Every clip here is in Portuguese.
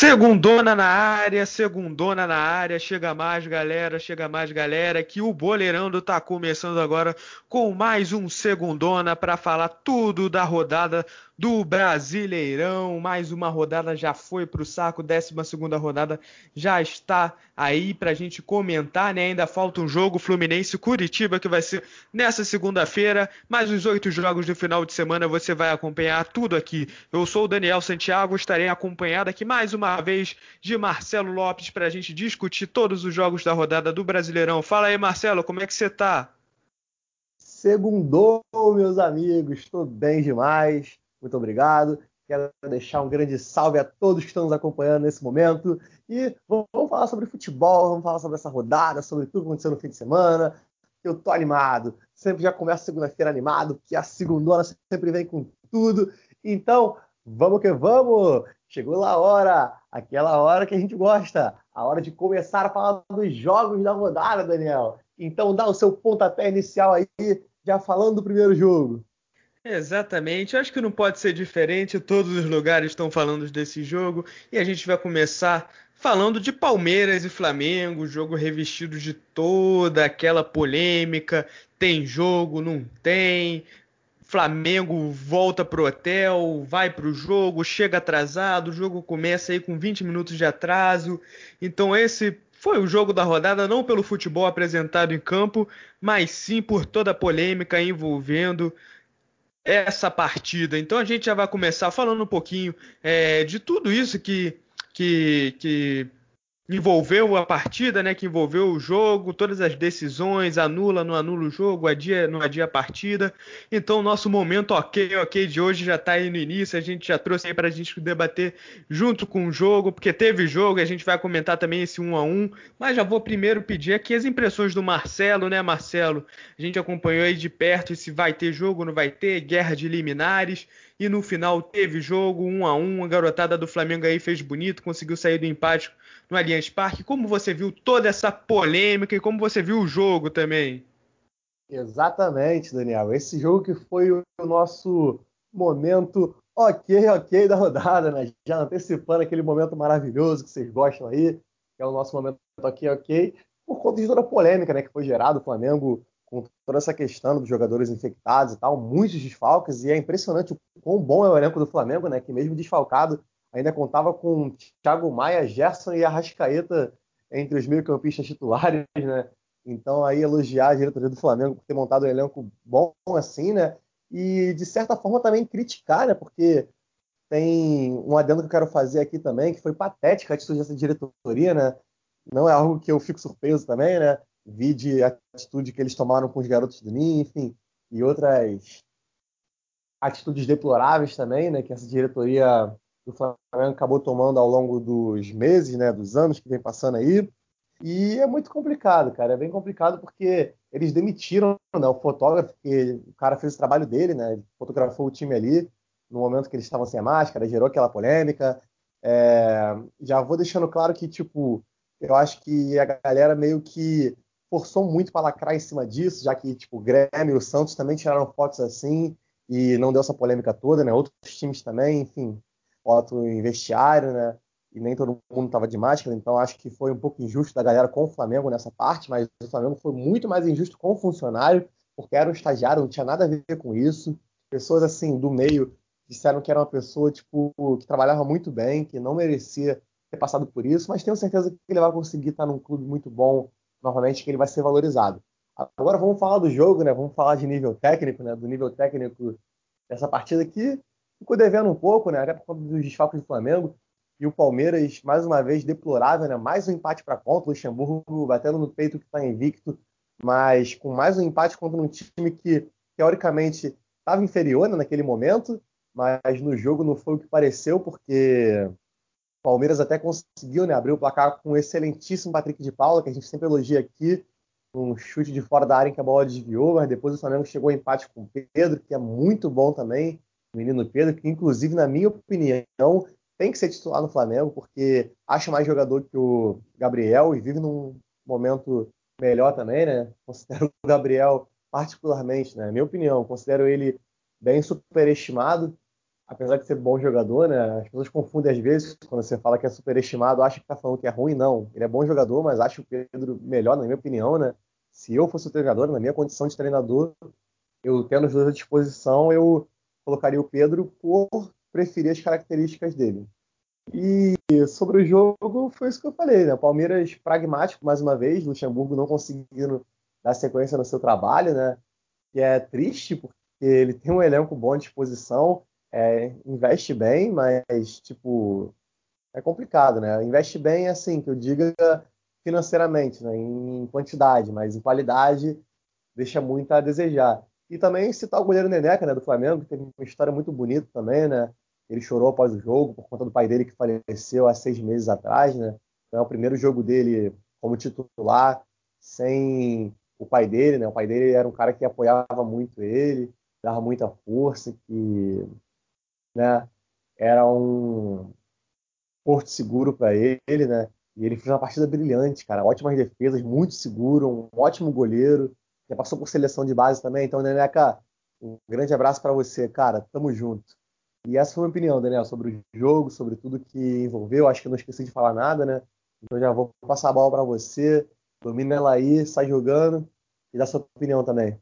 Segundona na área, segundona na área, chega mais galera, chega mais galera, que o Boleirando tá começando agora com mais um Segundona para falar tudo da rodada do Brasileirão. Mais uma rodada já foi para o saco, 12 rodada já está aí para a gente comentar, né? Ainda falta um jogo Fluminense-Curitiba que vai ser nessa segunda-feira. Mais os oito jogos do final de semana você vai acompanhar tudo aqui. Eu sou o Daniel Santiago, estarei acompanhado aqui mais uma vez de Marcelo Lopes para a gente discutir todos os jogos da rodada do Brasileirão. Fala aí, Marcelo, como é que você tá? Segundou, meus amigos, estou bem demais muito obrigado. Quero deixar um grande salve a todos que estão nos acompanhando nesse momento. E vamos falar sobre futebol, vamos falar sobre essa rodada, sobre tudo que aconteceu no fim de semana. Eu tô animado. Sempre já começo segunda-feira animado, que a segunda sempre vem com tudo. Então, vamos que vamos! Chegou a hora, aquela hora que a gente gosta, a hora de começar a falar dos jogos da rodada, Daniel. Então, dá o seu pontapé inicial aí, já falando do primeiro jogo. Exatamente, acho que não pode ser diferente, todos os lugares estão falando desse jogo. E a gente vai começar falando de Palmeiras e Flamengo, jogo revestido de toda aquela polêmica, tem jogo, não tem, Flamengo volta pro hotel, vai pro jogo, chega atrasado, o jogo começa aí com 20 minutos de atraso. Então esse foi o jogo da rodada não pelo futebol apresentado em campo, mas sim por toda a polêmica envolvendo essa partida. Então a gente já vai começar falando um pouquinho é, de tudo isso que, que, que envolveu a partida, né, que envolveu o jogo, todas as decisões, anula, não anula o jogo, adia, não adia a partida. Então, nosso momento ok, ok de hoje já está aí no início, a gente já trouxe aí para a gente debater junto com o jogo, porque teve jogo, a gente vai comentar também esse 1 a 1 mas já vou primeiro pedir aqui as impressões do Marcelo, né, Marcelo? A gente acompanhou aí de perto se vai ter jogo, não vai ter, guerra de liminares, e no final teve jogo, 1 a 1 a garotada do Flamengo aí fez bonito, conseguiu sair do empate no Allianz Parque. Como você viu toda essa polêmica e como você viu o jogo também? Exatamente, Daniel. Esse jogo que foi o nosso momento ok, ok da rodada, né? Já antecipando aquele momento maravilhoso que vocês gostam aí, que é o nosso momento ok, ok, por conta de toda a polêmica né, que foi gerada, o Flamengo com toda essa questão dos jogadores infectados e tal, muitos desfalques, e é impressionante o quão bom é o elenco do Flamengo, né? Que mesmo desfalcado ainda contava com Thiago Maia, Gerson e Arrascaeta entre os meio-campistas titulares, né? Então aí elogiar a diretoria do Flamengo por ter montado um elenco bom assim, né? E de certa forma também criticar, né? Porque tem um adendo que eu quero fazer aqui também, que foi patética a atitude dessa diretoria, né? Não é algo que eu fico surpreso também, né? Vi de atitude que eles tomaram com os garotos do Ninho, enfim, e outras atitudes deploráveis também, né? Que essa diretoria o Flamengo acabou tomando ao longo dos meses, né, dos anos que vem passando aí. E é muito complicado, cara. É bem complicado porque eles demitiram né, o fotógrafo, que o cara fez o trabalho dele, né? Fotografou o time ali no momento que eles estavam sem a máscara, gerou aquela polêmica. É... Já vou deixando claro que, tipo, eu acho que a galera meio que forçou muito para lacrar em cima disso, já que, tipo, o Grêmio e o Santos também tiraram fotos assim e não deu essa polêmica toda, né? Outros times também, enfim foto em vestiário, né? E nem todo mundo estava de máscara, então acho que foi um pouco injusto da galera com o Flamengo nessa parte, mas o Flamengo foi muito mais injusto com o funcionário, porque era um estagiário, não tinha nada a ver com isso. Pessoas assim do meio disseram que era uma pessoa tipo que trabalhava muito bem, que não merecia ter passado por isso, mas tenho certeza que ele vai conseguir estar num clube muito bom novamente, que ele vai ser valorizado. Agora vamos falar do jogo, né? Vamos falar de nível técnico, né? Do nível técnico dessa partida aqui ficou devendo um pouco, né? Até por conta dos desfalques do Flamengo. E o Palmeiras, mais uma vez, deplorável, né? Mais um empate para conta. O Luxemburgo batendo no peito que está invicto, mas com mais um empate contra um time que, teoricamente, estava inferior né, naquele momento, mas no jogo não foi o que pareceu, porque Palmeiras até conseguiu né, abrir o placar com o excelentíssimo Patrick de Paula, que a gente sempre elogia aqui, um chute de fora da área em que a bola desviou, mas depois o Flamengo chegou ao empate com o Pedro, que é muito bom também o menino Pedro, que inclusive, na minha opinião, tem que ser titular no Flamengo, porque acho mais jogador que o Gabriel e vive num momento melhor também, né? Considero o Gabriel particularmente, né? Minha opinião, considero ele bem superestimado. Apesar de ser bom jogador, né? As pessoas confundem às vezes quando você fala que é superestimado, acha que tá falando que é ruim, não. Ele é bom jogador, mas acho o Pedro melhor, na minha opinião, né? Se eu fosse o treinador, na minha condição de treinador, eu tendo os dois à disposição, eu colocaria o Pedro por preferir as características dele. E sobre o jogo, foi isso que eu falei, né? Palmeiras pragmático mais uma vez, Luxemburgo não conseguindo dar sequência no seu trabalho, né? Que é triste, porque ele tem um elenco bom à disposição, é, investe bem, mas, tipo, é complicado, né? Investe bem, assim, que eu diga financeiramente, né? em quantidade, mas em qualidade deixa muito a desejar. E também citar o goleiro Neneca, né, do Flamengo, que teve uma história muito bonita também, né? Ele chorou após o jogo por conta do pai dele que faleceu há seis meses atrás, né? Então, é o primeiro jogo dele como titular, sem o pai dele, né? O pai dele era um cara que apoiava muito ele, dava muita força, que né? Era um porto seguro para ele, né? E ele fez uma partida brilhante, cara. Ótimas defesas, muito seguro, um ótimo goleiro. Já passou por seleção de base também. Então, Neneca, um grande abraço para você, cara. Tamo junto. E essa foi a minha opinião, Daniel, sobre o jogo, sobre tudo que envolveu. Acho que eu não esqueci de falar nada, né? Então já vou passar a bola para você. Domina ela aí, sai jogando e dá sua opinião também.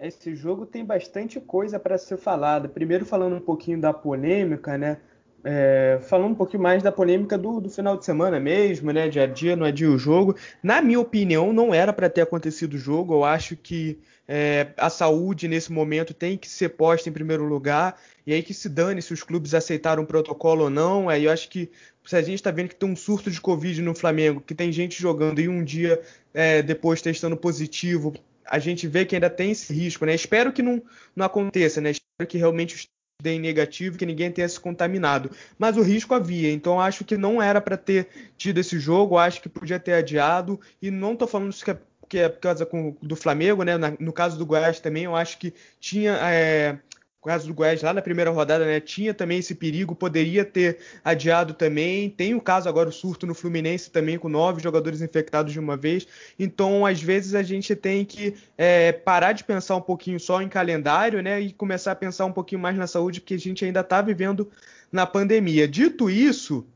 Esse jogo tem bastante coisa para ser falada. Primeiro, falando um pouquinho da polêmica, né? É, falando um pouquinho mais da polêmica do, do, final de semana mesmo, né? Dia a dia, não adia o jogo. Na minha opinião, não era para ter acontecido o jogo. Eu acho que é, a saúde nesse momento tem que ser posta em primeiro lugar. E aí que se dane se os clubes aceitaram o protocolo ou não. Aí eu acho que se a gente está vendo que tem um surto de Covid no Flamengo, que tem gente jogando e um dia é, depois testando positivo, a gente vê que ainda tem esse risco, né? Espero que não, não aconteça, né? Espero que realmente os deem negativo, que ninguém tenha se contaminado. Mas o risco havia, então acho que não era para ter tido esse jogo, acho que podia ter adiado, e não estou falando isso que é, que é por causa do Flamengo, né? no caso do Goiás também, eu acho que tinha. É, o caso do Goiás lá na primeira rodada, né, tinha também esse perigo, poderia ter adiado também. Tem o caso agora, o surto no Fluminense também, com nove jogadores infectados de uma vez. Então, às vezes, a gente tem que é, parar de pensar um pouquinho só em calendário, né, e começar a pensar um pouquinho mais na saúde, porque a gente ainda está vivendo na pandemia. Dito isso,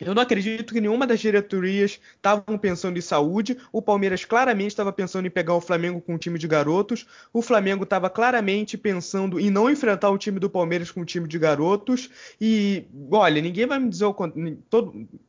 eu não acredito que nenhuma das diretorias estavam pensando em saúde. O Palmeiras claramente estava pensando em pegar o Flamengo com um time de garotos. O Flamengo estava claramente pensando em não enfrentar o time do Palmeiras com um time de garotos. E, olha, ninguém vai me dizer o contrário.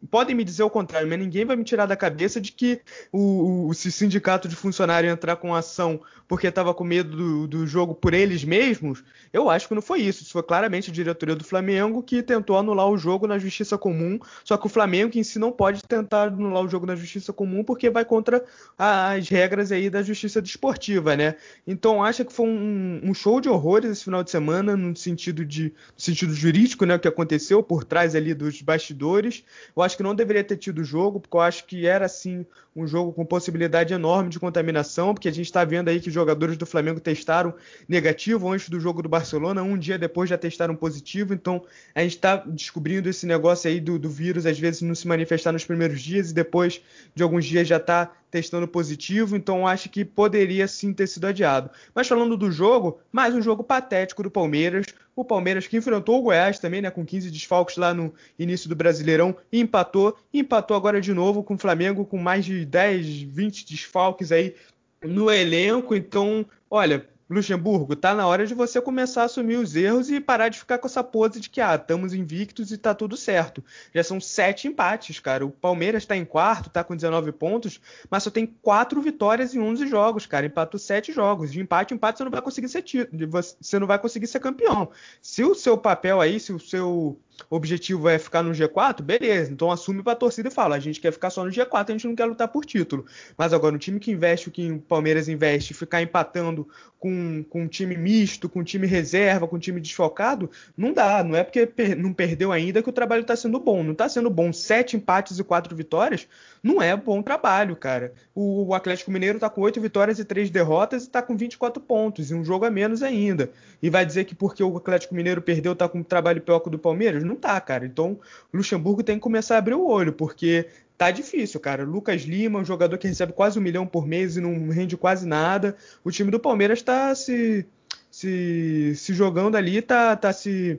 Podem me dizer o contrário, mas ninguém vai me tirar da cabeça de que o, o, sindicato de funcionário entrar com ação porque estava com medo do, do, jogo por eles mesmos. Eu acho que não foi isso. Isso foi claramente a diretoria do Flamengo que tentou anular o jogo na justiça comum. Só que o Flamengo em si não pode tentar anular o jogo na justiça comum porque vai contra as regras aí da justiça desportiva, né? Então acho que foi um, um, show de horrores esse final de semana no sentido de no sentido jurídico, né? O que aconteceu por trás ali dos bastidores. Eu acho que não deveria ter tido jogo porque eu acho que era assim um jogo com possibilidade enorme de contaminação, porque a gente está vendo aí que os jogadores do Flamengo testaram negativo antes do jogo do Barcelona, um dia depois já testaram positivo, então a gente está descobrindo esse negócio aí do, do vírus às vezes não se manifestar nos primeiros dias e depois de alguns dias já está testando positivo, então acho que poderia sim ter sido adiado. Mas falando do jogo, mais um jogo patético do Palmeiras. O Palmeiras que enfrentou o Goiás também, né, com 15 desfalques lá no início do Brasileirão, e empatou, e empatou agora de novo com o Flamengo com mais de 10, 20 desfalques aí no elenco. Então, olha, Luxemburgo, tá na hora de você começar a assumir os erros e parar de ficar com essa pose de que, ah, estamos invictos e tá tudo certo. Já são sete empates, cara. O Palmeiras tá em quarto, tá com 19 pontos, mas só tem quatro vitórias em 11 jogos, cara. Empatou sete jogos. De empate em empate você não vai conseguir ser você não vai conseguir ser campeão. Se o seu papel aí, se o seu objetivo é ficar no G4, beleza. Então assume para a torcida e fala: a gente quer ficar só no G4, a gente não quer lutar por título. Mas agora, um time que investe o que o Palmeiras investe, ficar empatando com, com um time misto, com um time reserva, com um time desfocado, não dá. Não é porque per não perdeu ainda que o trabalho está sendo bom. Não está sendo bom. Sete empates e quatro vitórias não é bom trabalho, cara. O, o Atlético Mineiro está com oito vitórias e três derrotas e está com 24 pontos, e um jogo a menos ainda. E vai dizer que porque o Atlético Mineiro perdeu, está com um trabalho pior que o do Palmeiras? Não tá, cara. Então Luxemburgo tem que começar a abrir o olho, porque tá difícil, cara. Lucas Lima, um jogador que recebe quase um milhão por mês e não rende quase nada. O time do Palmeiras está se, se, se jogando ali, tá, tá se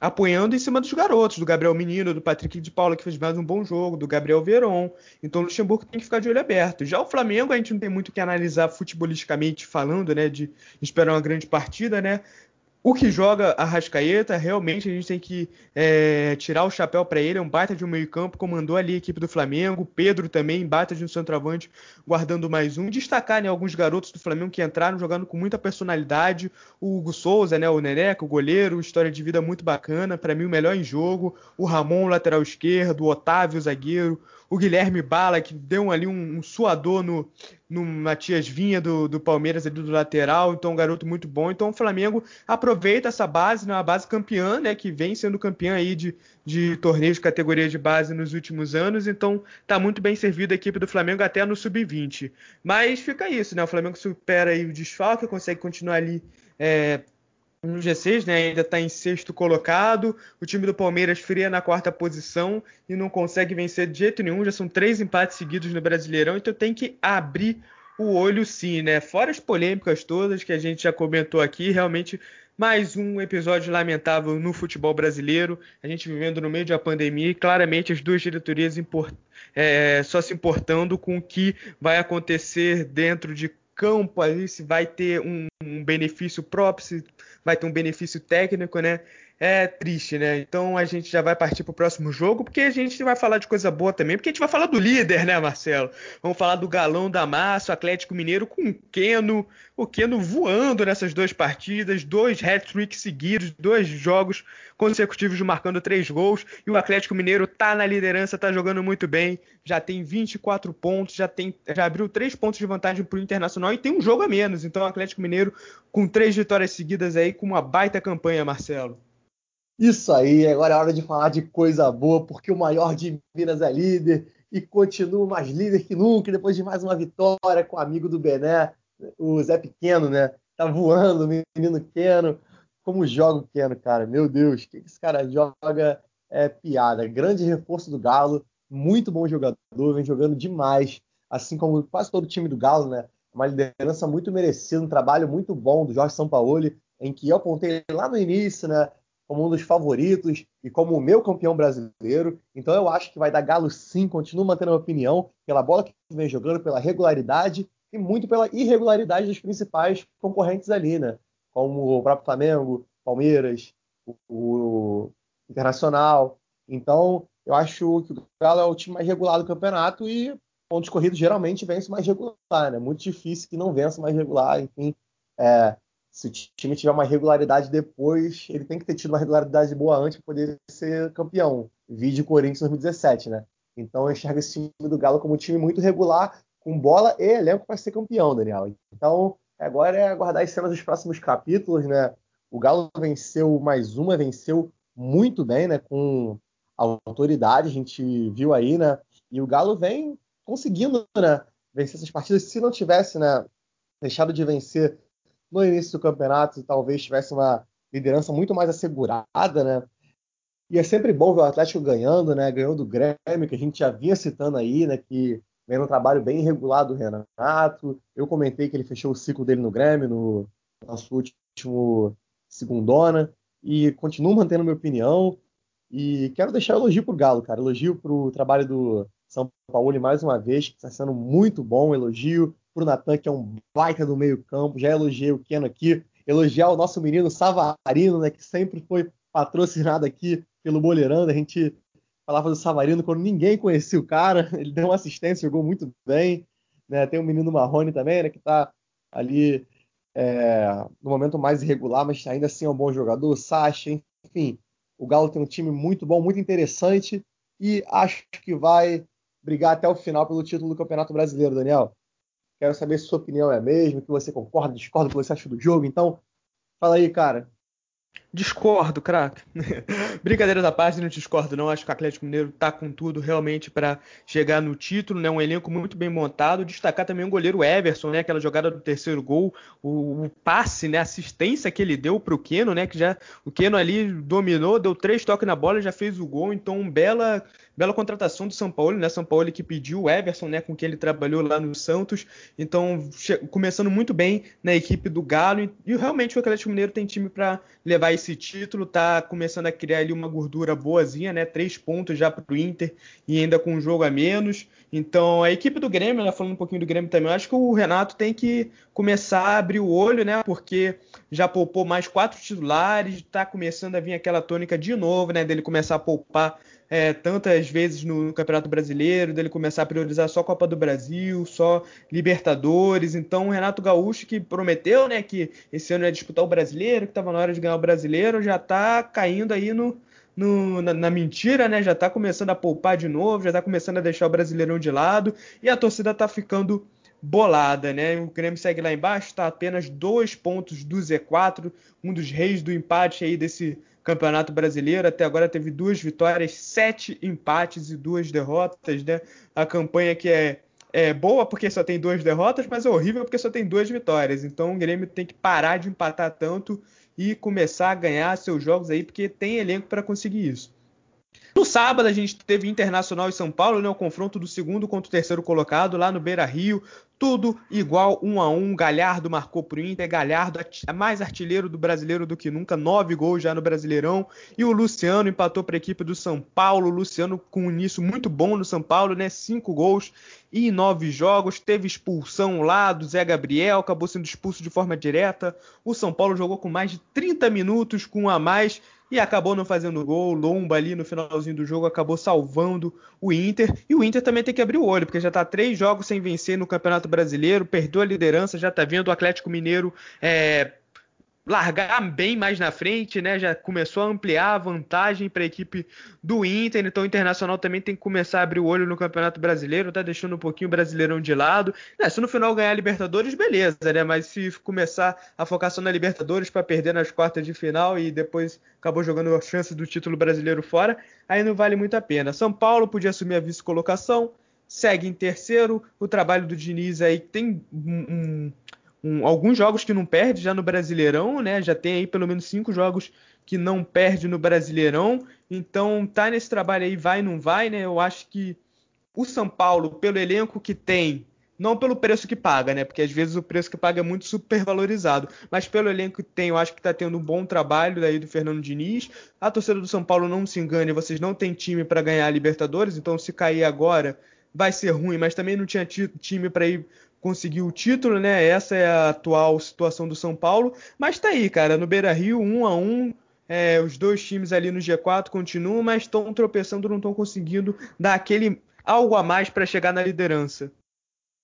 apoiando em cima dos garotos, do Gabriel Menino, do Patrick de Paula, que fez mais um bom jogo, do Gabriel Veron. Então o Luxemburgo tem que ficar de olho aberto. Já o Flamengo, a gente não tem muito o que analisar futebolisticamente falando, né? De esperar uma grande partida, né? O que joga a Rascaeta, realmente a gente tem que é, tirar o chapéu para ele. É um baita de um meio-campo, comandou ali a equipe do Flamengo. Pedro também, baita de um centroavante, guardando mais um. Destacar né, alguns garotos do Flamengo que entraram jogando com muita personalidade. O Hugo Souza, né, o Neneca, o goleiro, história de vida muito bacana. Para mim, o melhor em jogo. O Ramon, lateral esquerdo. O Otávio, zagueiro o Guilherme Bala, que deu ali um, um suador no, no Matias Vinha do, do Palmeiras ali do lateral, então um garoto muito bom. Então o Flamengo aproveita essa base, né, uma base campeã, né, que vem sendo campeã aí de, de torneios de categoria de base nos últimos anos, então tá muito bem servido a equipe do Flamengo até no sub-20. Mas fica isso, né, o Flamengo supera aí o desfalque, consegue continuar ali é, no G6, né? Ainda está em sexto colocado. O time do Palmeiras fria na quarta posição e não consegue vencer de jeito nenhum. Já são três empates seguidos no Brasileirão, então tem que abrir o olho sim, né? Fora as polêmicas todas que a gente já comentou aqui, realmente mais um episódio lamentável no futebol brasileiro. A gente vivendo no meio de uma pandemia e claramente as duas diretorias import é, só se importando com o que vai acontecer dentro de campo ali, se vai ter um, um benefício próprio, se vai ter um benefício técnico, né? É triste, né? Então a gente já vai partir para o próximo jogo, porque a gente vai falar de coisa boa também, porque a gente vai falar do líder, né, Marcelo? Vamos falar do galão da massa, o Atlético Mineiro com o Keno, o Keno voando nessas duas partidas, dois hat-tricks seguidos, dois jogos consecutivos marcando três gols, e o Atlético Mineiro tá na liderança, tá jogando muito bem, já tem 24 pontos, já tem já abriu três pontos de vantagem para o Internacional e tem um jogo a menos. Então o Atlético Mineiro com três vitórias seguidas aí, com uma baita campanha, Marcelo. Isso aí, agora é hora de falar de coisa boa, porque o maior de Minas é líder e continua mais líder que nunca, depois de mais uma vitória com o amigo do Bené, o Zé Pequeno, né? Tá voando, o menino Keno. Como joga o Keno, cara? Meu Deus, o que esse cara joga é piada. Grande reforço do Galo, muito bom jogador, vem jogando demais, assim como quase todo o time do Galo, né? Uma liderança muito merecida, um trabalho muito bom do Jorge Sampaoli, em que eu apontei lá no início, né? Como um dos favoritos e como o meu campeão brasileiro. Então eu acho que vai dar Galo sim, continuo mantendo a minha opinião, pela bola que vem jogando, pela regularidade e muito pela irregularidade dos principais concorrentes ali, né? Como o próprio Flamengo, Palmeiras, o, o Internacional. Então eu acho que o Galo é o time mais regular do campeonato e pontos corridos geralmente vence mais regular, né? Muito difícil que não vença mais regular, enfim. É, se o time tiver uma regularidade depois, ele tem que ter tido uma regularidade boa antes para poder ser campeão. Vídeo Corinthians 2017, né? Então eu enxergo esse time do Galo como um time muito regular, com bola e elenco para ser campeão, Daniel. Então agora é aguardar as cenas dos próximos capítulos, né? O Galo venceu mais uma, venceu muito bem, né? Com autoridade, a gente viu aí, né? E o Galo vem conseguindo, né? Vencer essas partidas. Se não tivesse, né? Deixado de vencer no início do campeonato talvez tivesse uma liderança muito mais assegurada, né? E é sempre bom ver o Atlético ganhando, né? Ganhou do Grêmio, que a gente já vinha citando aí, né? Que vem um trabalho bem irregular do Renato. Eu comentei que ele fechou o ciclo dele no Grêmio, no nosso último segundona, e continuo mantendo minha opinião. E quero deixar elogio pro Galo, cara. Elogio pro trabalho do São Paulo mais uma vez, que está sendo muito bom. Elogio pro Natan, que é um baita do meio-campo. Já elogiei o Keno aqui. Elogiar o nosso menino Savarino, né, que sempre foi patrocinado aqui pelo Boleirando. A gente falava do Savarino quando ninguém conhecia o cara. Ele deu uma assistência, jogou muito bem. Né? Tem o menino Marrone também, né, que está ali é, no momento mais irregular, mas ainda assim é um bom jogador. Sacha, enfim. O Galo tem um time muito bom, muito interessante e acho que vai brigar até o final pelo título do Campeonato Brasileiro, Daniel. Quero saber se sua opinião é a mesma, que você concorda, discorda, o que você acha do jogo. Então, fala aí, cara. Discordo, craque. Brincadeira da parte, não discordo não. Acho que o Atlético Mineiro tá com tudo realmente para chegar no título, né? Um elenco muito bem montado. Destacar também o goleiro Everson, né? Aquela jogada do terceiro gol, o, o passe, né? A assistência que ele deu pro Keno, né? Que já o Keno ali dominou, deu três toques na bola, já fez o gol. Então, bela bela contratação do São Paulo, né? São Paulo que pediu o Everson, né? Com quem ele trabalhou lá no Santos. Então, começando muito bem na equipe do Galo. E, e realmente o Atlético Mineiro tem time para levar esse título, tá começando a criar ali uma gordura boazinha, né? Três pontos já para o Inter e ainda com um jogo a menos. Então, a equipe do Grêmio, né, falando um pouquinho do Grêmio também, eu acho que o Renato tem que começar a abrir o olho, né? Porque já poupou mais quatro titulares, está começando a vir aquela tônica de novo, né? Dele começar a poupar é, tantas vezes no Campeonato Brasileiro, dele começar a priorizar só Copa do Brasil, só Libertadores. Então, o Renato Gaúcho, que prometeu né, que esse ano ia disputar o Brasileiro, que estava na hora de ganhar o Brasileiro, já está caindo aí no, no, na, na, mentira, né? Já está começando a poupar de novo, já está começando a deixar o Brasileirão de lado e a torcida está ficando bolada, né? O Grêmio segue lá embaixo, está apenas dois pontos do Z4, um dos reis do empate aí desse Campeonato Brasileiro. Até agora teve duas vitórias, sete empates e duas derrotas, né? A campanha que é, é boa porque só tem duas derrotas, mas é horrível porque só tem duas vitórias. Então o Grêmio tem que parar de empatar tanto e começar a ganhar seus jogos aí, porque tem elenco para conseguir isso. No sábado a gente teve Internacional e São Paulo, né, o confronto do segundo contra o terceiro colocado lá no Beira Rio. Tudo igual, um a um. Galhardo marcou pro Inter. Galhardo é mais artilheiro do brasileiro do que nunca. Nove gols já no Brasileirão. E o Luciano empatou para a equipe do São Paulo. O Luciano com um início muito bom no São Paulo, né? Cinco gols e nove jogos. Teve expulsão lá do Zé Gabriel. Acabou sendo expulso de forma direta. O São Paulo jogou com mais de 30 minutos com um a mais e acabou não fazendo gol. Lomba ali no finalzinho do jogo acabou salvando o Inter. E o Inter também tem que abrir o olho, porque já está três jogos sem vencer no Campeonato Brasileiro, perdeu a liderança, já está vendo o Atlético Mineiro é, largar bem mais na frente, né? Já começou a ampliar a vantagem para a equipe do Inter, então o Internacional também tem que começar a abrir o olho no Campeonato Brasileiro, tá deixando um pouquinho o Brasileirão de lado. Né, se no final ganhar a Libertadores, beleza, né? Mas se começar a focar só na Libertadores para perder nas quartas de final e depois acabou jogando a chance do título brasileiro fora, aí não vale muito a pena. São Paulo podia assumir a vice-colocação, segue em terceiro. O trabalho do Diniz aí tem um, um um, alguns jogos que não perde já no Brasileirão, né? Já tem aí pelo menos cinco jogos que não perde no Brasileirão. Então tá nesse trabalho aí, vai não vai, né? Eu acho que o São Paulo, pelo elenco que tem, não pelo preço que paga, né? Porque às vezes o preço que paga é muito supervalorizado. Mas pelo elenco que tem, eu acho que tá tendo um bom trabalho daí do Fernando Diniz. A torcida do São Paulo não se engane, vocês não têm time para ganhar a Libertadores, então se cair agora vai ser ruim, mas também não tinha time para ir conseguiu o título, né? Essa é a atual situação do São Paulo. Mas tá aí, cara, no Beira Rio, um a um. É, os dois times ali no G4 continuam, mas estão tropeçando, não estão conseguindo dar aquele algo a mais para chegar na liderança.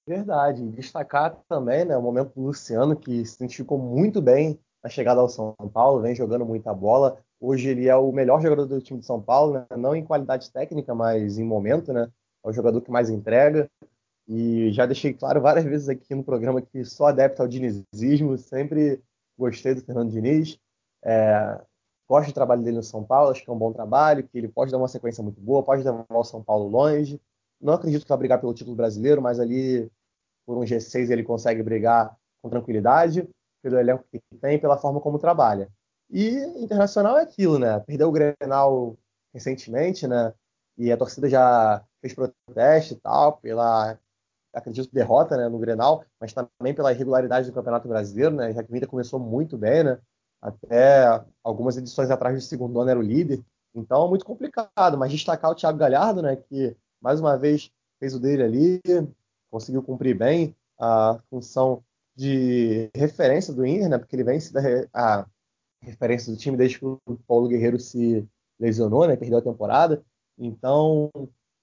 Verdade. Destacar também né, o momento do Luciano, que se identificou muito bem na chegada ao São Paulo, vem jogando muita bola. Hoje ele é o melhor jogador do time de São Paulo, né? não em qualidade técnica, mas em momento, né? É o jogador que mais entrega. E já deixei claro várias vezes aqui no programa que sou adepto ao dinizismo, sempre gostei do Fernando Diniz. É, gosto do trabalho dele no São Paulo, acho que é um bom trabalho, que ele pode dar uma sequência muito boa, pode levar o São Paulo longe. Não acredito que vai brigar pelo título brasileiro, mas ali por um G6 ele consegue brigar com tranquilidade, pelo elenco que tem, pela forma como trabalha. E internacional é aquilo, né? Perdeu o Grenal recentemente, né? E a torcida já fez protesto e tal pela acredito, derrota né, no Grenal, mas também pela irregularidade do Campeonato Brasileiro, né? Já que o Inter começou muito bem, né? Até algumas edições atrás do segundo ano era o líder. Então, muito complicado. Mas destacar o Thiago Galhardo, né? Que, mais uma vez, fez o dele ali, conseguiu cumprir bem a função de referência do Inter, né? Porque ele vem dar a referência do time desde que o Paulo Guerreiro se lesionou, né? Perdeu a temporada. Então,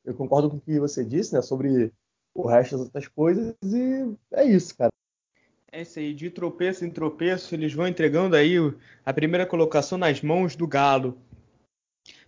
eu concordo com o que você disse, né? Sobre o resto das outras coisas e é isso, cara. É isso aí, de tropeço em tropeço, eles vão entregando aí a primeira colocação nas mãos do Galo.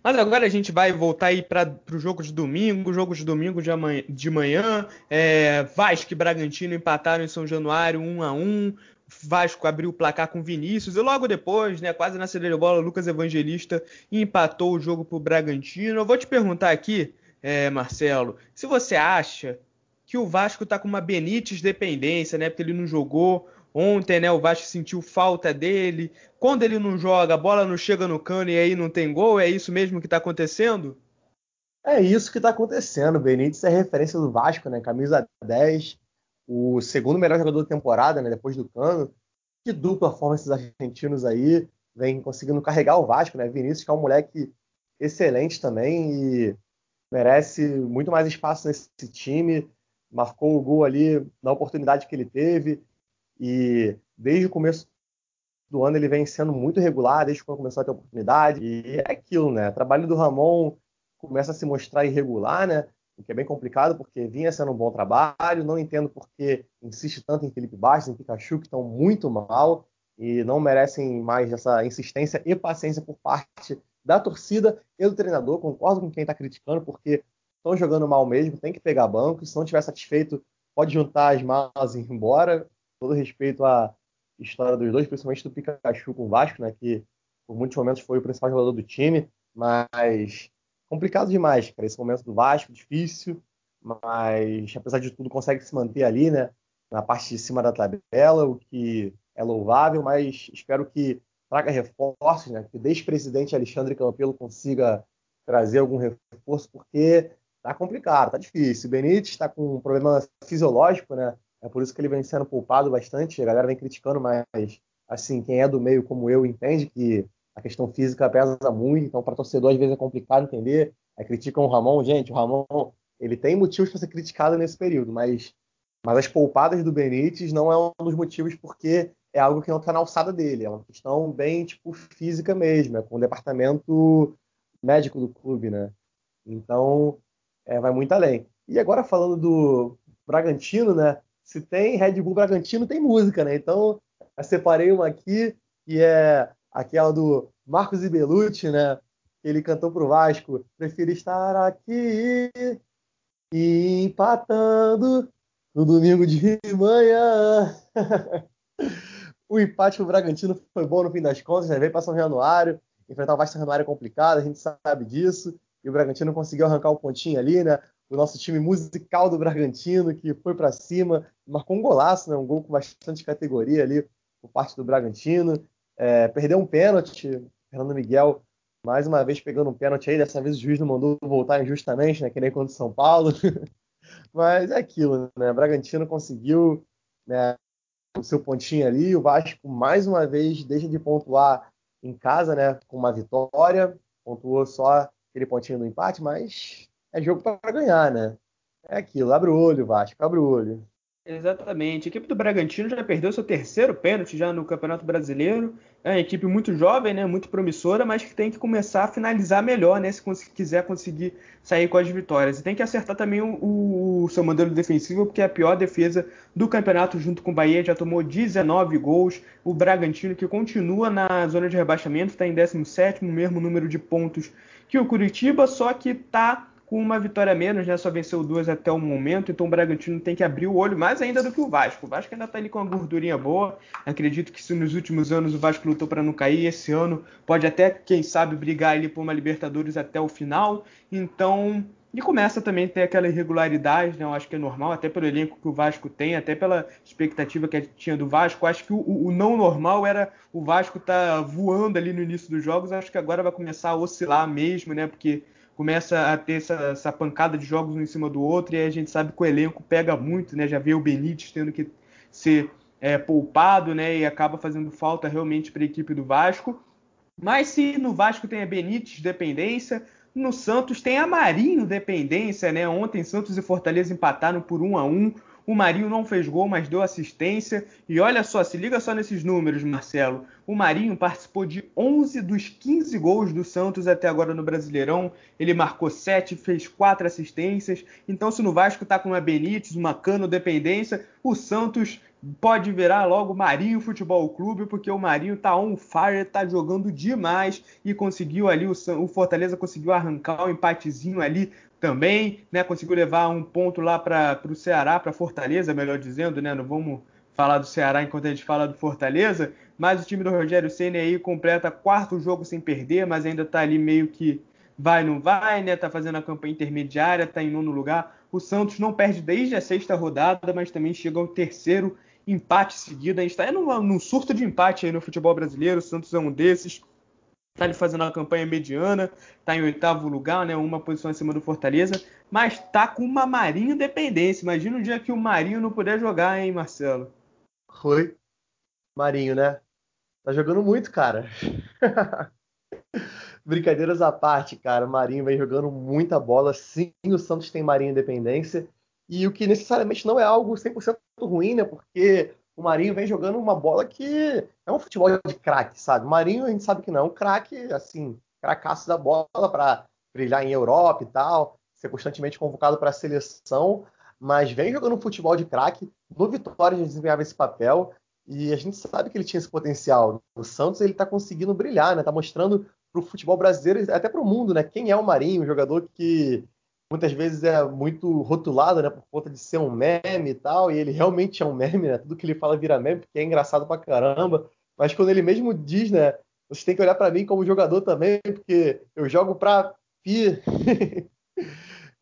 Mas agora a gente vai voltar aí para o jogo de domingo, jogo de domingo de, amanhã, de manhã. É, Vasco e Bragantino empataram em São Januário 1 a 1 Vasco abriu o placar com Vinícius e logo depois, né, quase na cedeira de bola, Lucas Evangelista empatou o jogo para o Bragantino. Eu vou te perguntar aqui, é, Marcelo, se você acha que o Vasco está com uma Benítez dependência, né? Porque ele não jogou ontem, né? O Vasco sentiu falta dele. Quando ele não joga, a bola não chega no cano e aí não tem gol. É isso mesmo que está acontecendo? É isso que está acontecendo. Benítez é referência do Vasco, né? Camisa 10, o segundo melhor jogador da temporada, né? Depois do Cano. Que dupla forma esses argentinos aí. vem conseguindo carregar o Vasco, né? Vinícius, que é um moleque excelente também e merece muito mais espaço nesse time. Marcou o gol ali na oportunidade que ele teve e desde o começo do ano ele vem sendo muito regular, desde quando começou a ter oportunidade. E é aquilo, né? O trabalho do Ramon começa a se mostrar irregular, né? O que é bem complicado, porque vinha sendo um bom trabalho. Não entendo porque insiste tanto em Felipe Bastos, em Pikachu, que estão muito mal e não merecem mais essa insistência e paciência por parte da torcida e do treinador. Concordo com quem está criticando, porque estão jogando mal mesmo, tem que pegar banco. Se não estiver satisfeito, pode juntar as malas e ir embora. Todo respeito à história dos dois, principalmente do Pikachu com o Vasco, né, que por muitos momentos foi o principal jogador do time, mas complicado demais, cara, esse momento do Vasco, difícil, mas apesar de tudo consegue se manter ali, né, na parte de cima da tabela, o que é louvável, mas espero que traga reforços, né, que o ex-presidente Alexandre Campelo consiga trazer algum reforço, porque tá complicado, tá difícil. O Benítez está com um problema fisiológico, né, é por isso que ele vem sendo poupado bastante, a galera vem criticando, mas assim, quem é do meio como eu entende que a questão física pesa muito, então para torcedor às vezes é complicado entender. Aí criticam o Ramon, gente, o Ramon, ele tem motivos para ser criticado nesse período, mas mas as poupadas do Benítez não é um dos motivos porque é algo que não está na alçada dele, é uma questão bem tipo física mesmo, é com o departamento médico do clube, né? Então é, vai muito além. E agora falando do Bragantino, né? Se tem Red Bull Bragantino, tem música, né? Então eu separei uma aqui que é aquela do Marcos Ibelucci, né? Ele cantou pro Vasco, prefiro estar aqui e empatando no domingo de manhã. o empate pro Bragantino foi bom no fim das contas, né? veio para São Januário, enfrentar o Vasco São Januário é complicado, a gente sabe disso, e o Bragantino conseguiu arrancar o pontinho ali, né? O nosso time musical do Bragantino, que foi para cima, marcou um golaço, né? Um gol com bastante categoria ali por parte do Bragantino. É, perdeu um pênalti, Fernando Miguel mais uma vez pegando um pênalti aí, dessa vez o juiz não mandou voltar injustamente, né? Que nem contra o São Paulo. Mas é aquilo, né? Bragantino conseguiu né, o seu pontinho ali. O Vasco, mais uma vez, deixa de pontuar em casa, né? Com uma vitória. Pontuou só aquele pontinho do empate, mas é jogo para ganhar, né? É aquilo. Abre o olho, Vasco, abre o olho. Exatamente. A equipe do Bragantino já perdeu seu terceiro pênalti já no Campeonato Brasileiro. É uma equipe muito jovem, né, muito promissora, mas que tem que começar a finalizar melhor, né, se quiser conseguir sair com as vitórias. E tem que acertar também o, o seu modelo defensivo, porque é a pior defesa do campeonato junto com o Bahia já tomou 19 gols. O Bragantino que continua na zona de rebaixamento, está em 17º, mesmo número de pontos que o Curitiba, só que está com uma vitória menos, né? Só venceu duas até o momento, então o Bragantino tem que abrir o olho mais ainda do que o Vasco. O Vasco ainda está ali com uma gordurinha boa. Acredito que se nos últimos anos o Vasco lutou para não cair, esse ano pode até, quem sabe, brigar ali por uma Libertadores até o final. Então, e começa também a ter aquela irregularidade, né? Eu acho que é normal, até pelo elenco que o Vasco tem, até pela expectativa que tinha do Vasco. Acho que o, o não normal era o Vasco tá voando ali no início dos jogos. Acho que agora vai começar a oscilar mesmo, né? Porque começa a ter essa, essa, pancada de jogos um em cima do outro, e a gente sabe que o elenco pega muito, né? Já vê o Benítez tendo que ser é, poupado, né? E acaba fazendo falta realmente para a equipe do Vasco. Mas se no Vasco tem a Benítez dependência, no Santos tem a Marinho dependência, né? Ontem Santos e Fortaleza empataram por 1 a 1 o Marinho não fez gol, mas deu assistência. E olha só, se liga só nesses números, Marcelo. O Marinho participou de 11 dos 15 gols do Santos até agora no Brasileirão. Ele marcou 7, fez 4 assistências. Então, se no Vasco tá com uma Benítez, uma Cano dependência, o Santos pode virar logo Marinho Futebol Clube, porque o Marinho tá on fire, tá jogando demais e conseguiu ali, o, Fortaleza conseguiu arrancar o um empatezinho ali também, né? Conseguiu levar um ponto lá para o Ceará, para Fortaleza, melhor dizendo, né? Não vamos falar do Ceará enquanto a gente fala do Fortaleza, mas o time do Rogério Ceni aí completa quarto jogo sem perder, mas ainda está ali meio que vai não vai, né? Tá fazendo a campanha intermediária, tá em nono lugar. O Santos não perde desde a sexta rodada, mas também chega ao terceiro empate seguido. A gente está num, num surto de empate aí no futebol brasileiro. O Santos é um desses está ali fazendo uma campanha mediana, está em oitavo lugar, né, uma posição acima do Fortaleza, mas está com uma Marinho dependência. Imagina um dia que o Marinho não puder jogar, hein, Marcelo? Foi. Marinho, né? Tá jogando muito, cara. Brincadeiras à parte, cara. O Marinho vem jogando muita bola. Sim, o Santos tem Marinho Independência. E o que necessariamente não é algo 100% ruim, né? Porque o Marinho vem jogando uma bola que é um futebol de craque, sabe? O Marinho a gente sabe que não é um craque, assim, cracaço da bola para brilhar em Europa e tal, ser constantemente convocado para a seleção, mas vem jogando futebol de craque. No Vitória ele desempenhava esse papel e a gente sabe que ele tinha esse potencial. O Santos ele está conseguindo brilhar, né? Tá mostrando para o futebol brasileiro, até para o mundo, né? Quem é o Marinho, um jogador que muitas vezes é muito rotulado, né, por conta de ser um meme e tal, e ele realmente é um meme, né? Tudo que ele fala vira meme, porque é engraçado pra caramba. Mas quando ele mesmo diz, né, você tem que olhar para mim como jogador também, porque eu jogo pra Pi.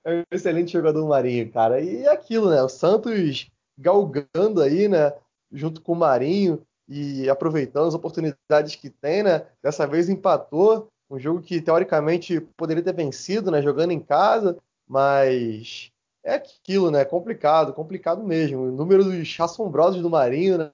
é um excelente jogador Marinho, cara. E é aquilo, né? O Santos galgando aí, né, junto com o Marinho e aproveitando as oportunidades que tem, né? Dessa vez empatou, um jogo que teoricamente poderia ter vencido, né, jogando em casa, mas é aquilo, né? Complicado, complicado mesmo. O número dos assombrosos do Marinho, né?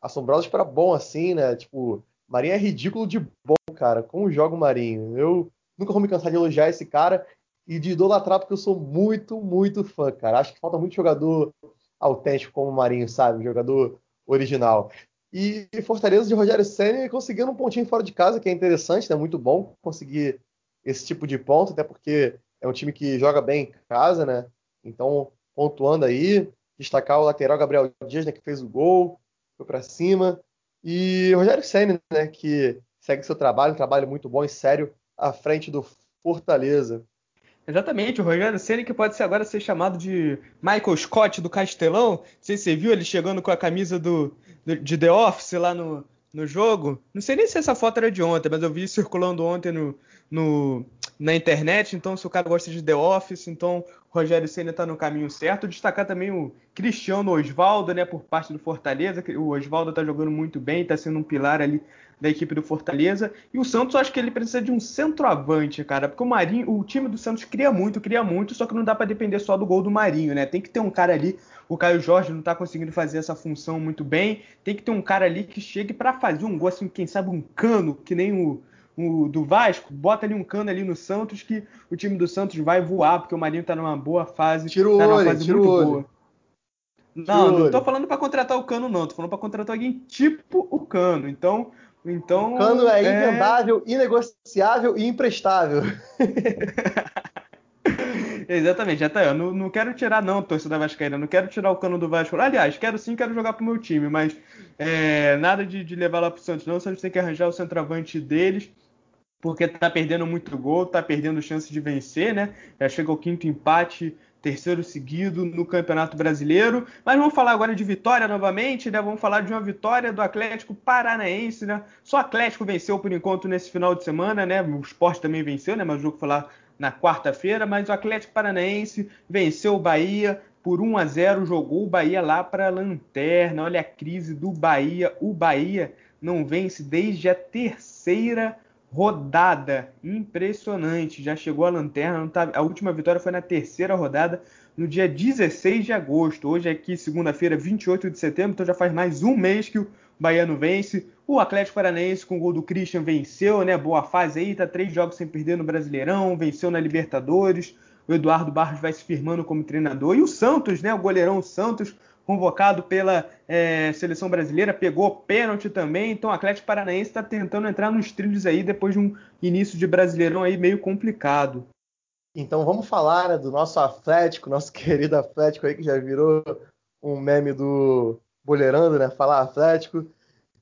Assombrosos para bom, assim, né? Tipo, Marinho é ridículo de bom, cara. Como joga o Marinho? Eu nunca vou me cansar de elogiar esse cara e de idolatrar, porque eu sou muito, muito fã, cara. Acho que falta muito jogador autêntico como o Marinho, sabe? Jogador original. E Fortaleza de Rogério Senna conseguindo um pontinho fora de casa, que é interessante, né? Muito bom conseguir esse tipo de ponto, até porque é um time que joga bem em casa, né? Então, pontuando aí, destacar o lateral Gabriel Dias, né, que fez o gol, foi para cima. E o Rogério Senna, né, que segue seu trabalho, um trabalho muito bom e sério à frente do Fortaleza. Exatamente, o Rogério Senna que pode ser agora ser chamado de Michael Scott do Castelão. Não sei se você viu ele chegando com a camisa do, de The Office lá no, no jogo. Não sei nem se essa foto era de ontem, mas eu vi circulando ontem no, no, na internet. Então, se o cara gosta de The Office, então o Rogério Senna está no caminho certo. Destacar também o Cristiano Osvaldo, né, por parte do Fortaleza. O Osvaldo está jogando muito bem, está sendo um pilar ali da equipe do Fortaleza. E o Santos, acho que ele precisa de um centroavante, cara, porque o Marinho, o time do Santos cria muito, cria muito, só que não dá para depender só do gol do Marinho, né? Tem que ter um cara ali. O Caio Jorge não tá conseguindo fazer essa função muito bem. Tem que ter um cara ali que chegue para fazer um gol, assim, quem sabe um cano, que nem o o, do Vasco, bota ali um cano ali no Santos que o time do Santos vai voar, porque o Marinho tá numa boa fase. Tira o tá olho, fase tira muito o olho. boa. Não, não tô falando para contratar o Cano, não. Tô falando para contratar alguém tipo o Cano. Então, então. O Cano é, é... invendável, inegociável e imprestável. Exatamente, já tá. Eu não, não quero tirar, não, torcida Vascaína. Não quero tirar o cano do Vasco. Aliás, quero sim, quero jogar pro meu time, mas é, nada de, de levar lá pro Santos, não. O Santos tem que arranjar o centroavante deles porque tá perdendo muito gol, tá perdendo chance de vencer, né? Já chega ao quinto empate, terceiro seguido no Campeonato Brasileiro. Mas vamos falar agora de vitória novamente, né? Vamos falar de uma vitória do Atlético Paranaense, né? Só o Atlético venceu por enquanto nesse final de semana, né? O Sport também venceu, né? Mas o jogo foi lá na quarta-feira, mas o Atlético Paranaense venceu o Bahia por 1 a 0, jogou o Bahia lá para a lanterna. Olha a crise do Bahia. O Bahia não vence desde a terceira rodada. Impressionante. Já chegou a lanterna. Tá... A última vitória foi na terceira rodada, no dia 16 de agosto. Hoje é aqui, segunda-feira, 28 de setembro. Então já faz mais um mês que o Bahia não vence. O Atlético Paranaense, com o gol do Christian, venceu, né? Boa fase aí, tá três jogos sem perder no Brasileirão, venceu na Libertadores. O Eduardo Barros vai se firmando como treinador. E o Santos, né? O goleirão Santos, convocado pela é, seleção brasileira, pegou pênalti também. Então o Atlético Paranaense está tentando entrar nos trilhos aí depois de um início de Brasileirão aí meio complicado. Então vamos falar né, do nosso Atlético, nosso querido Atlético aí que já virou um meme do Boleirando, né? Falar Atlético.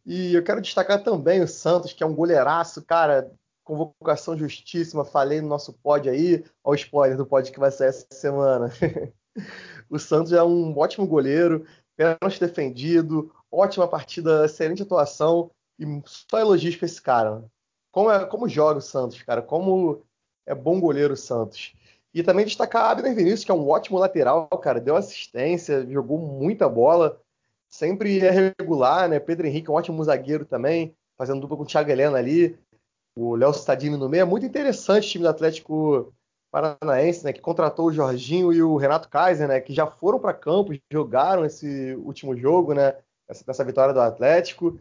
E eu quero destacar também o Santos, que é um goleiraço, cara, convocação justíssima. Falei no nosso pod aí, ao spoiler do pod que vai sair essa semana. O Santos é um ótimo goleiro, pênalti defendido, ótima partida, excelente atuação e só elogios para esse cara. Como, é, como joga o Santos, cara, como é bom goleiro o Santos. E também destacar Abner Vinícius, que é um ótimo lateral, cara, deu assistência, jogou muita bola, sempre é regular, né? Pedro Henrique é um ótimo zagueiro também, fazendo dupla com o Thiago Helena ali, o Léo Stadini no meio. É muito interessante o time do Atlético Paranaense, né, que contratou o Jorginho e o Renato Kaiser, né, que já foram para campo, jogaram esse último jogo, né, essa, essa vitória do Atlético.